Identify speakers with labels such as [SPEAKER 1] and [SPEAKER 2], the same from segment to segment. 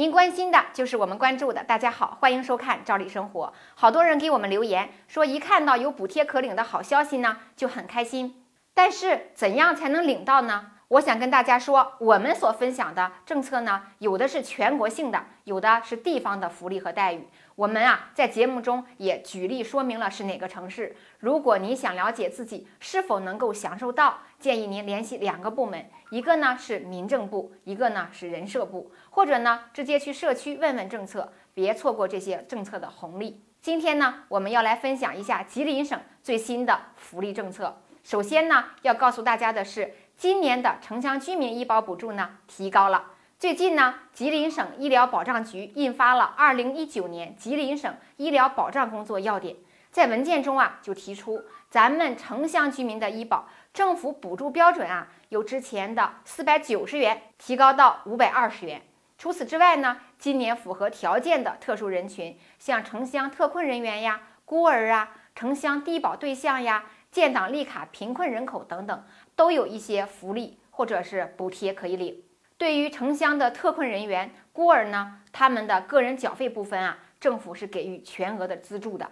[SPEAKER 1] 您关心的就是我们关注的。大家好，欢迎收看《赵丽生活》。好多人给我们留言说，一看到有补贴可领的好消息呢，就很开心。但是，怎样才能领到呢？我想跟大家说，我们所分享的政策呢，有的是全国性的，有的是地方的福利和待遇。我们啊，在节目中也举例说明了是哪个城市。如果你想了解自己是否能够享受到，建议您联系两个部门，一个呢是民政部，一个呢是人社部，或者呢直接去社区问问政策，别错过这些政策的红利。今天呢，我们要来分享一下吉林省最新的福利政策。首先呢，要告诉大家的是。今年的城乡居民医保补助呢提高了。最近呢，吉林省医疗保障局印发了《二零一九年吉林省医疗保障工作要点》。在文件中啊，就提出咱们城乡居民的医保政府补助标准啊，由之前的四百九十元提高到五百二十元。除此之外呢，今年符合条件的特殊人群，像城乡特困人员呀、孤儿啊、城乡低保对象呀。建档立卡贫困人口等等，都有一些福利或者是补贴可以领。对于城乡的特困人员、孤儿呢，他们的个人缴费部分啊，政府是给予全额的资助的。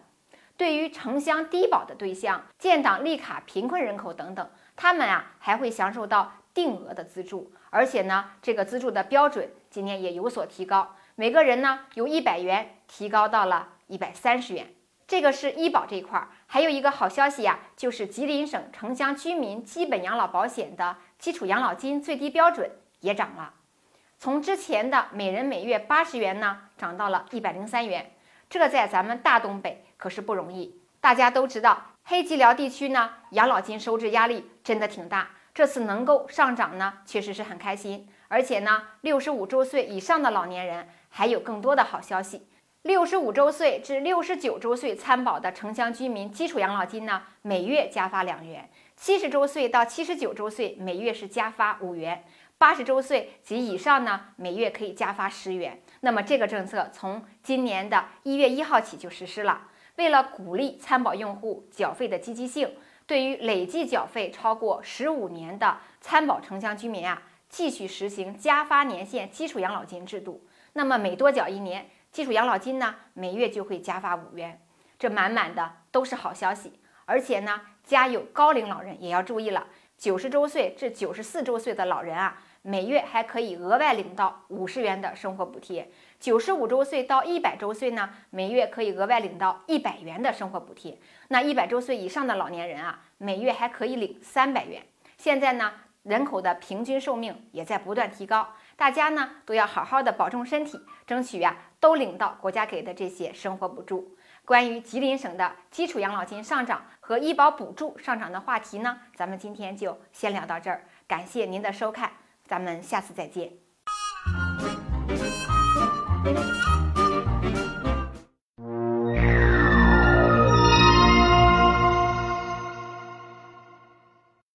[SPEAKER 1] 对于城乡低保的对象、建档立卡贫困人口等等，他们啊还会享受到定额的资助，而且呢，这个资助的标准今年也有所提高，每个人呢由一百元提高到了一百三十元。这个是医保这一块儿，还有一个好消息呀，就是吉林省城乡居民基本养老保险的基础养老金最低标准也涨了，从之前的每人每月八十元呢，涨到了一百零三元。这在咱们大东北可是不容易。大家都知道，黑吉辽地区呢，养老金收支压力真的挺大。这次能够上涨呢，确实是很开心。而且呢，六十五周岁以上的老年人还有更多的好消息。六十五周岁至六十九周岁参保的城乡居民基础养老金呢，每月加发两元；七十周岁到七十九周岁每月是加发五元；八十周岁及以上呢，每月可以加发十元。那么这个政策从今年的一月一号起就实施了。为了鼓励参保用户缴费的积极性，对于累计缴费超过十五年的参保城乡居民啊，继续实行加发年限基础养老金制度。那么每多缴一年。基础养老金呢，每月就会加发五元，这满满的都是好消息。而且呢，家有高龄老人也要注意了，九十周岁至九十四周岁的老人啊，每月还可以额外领到五十元的生活补贴；九十五周岁到一百周岁呢，每月可以额外领到一百元的生活补贴。那一百周岁以上的老年人啊，每月还可以领三百元。现在呢，人口的平均寿命也在不断提高。大家呢都要好好的保重身体，争取呀都领到国家给的这些生活补助。关于吉林省的基础养老金上涨和医保补助上涨的话题呢，咱们今天就先聊到这儿。感谢您的收看，咱们下次再见。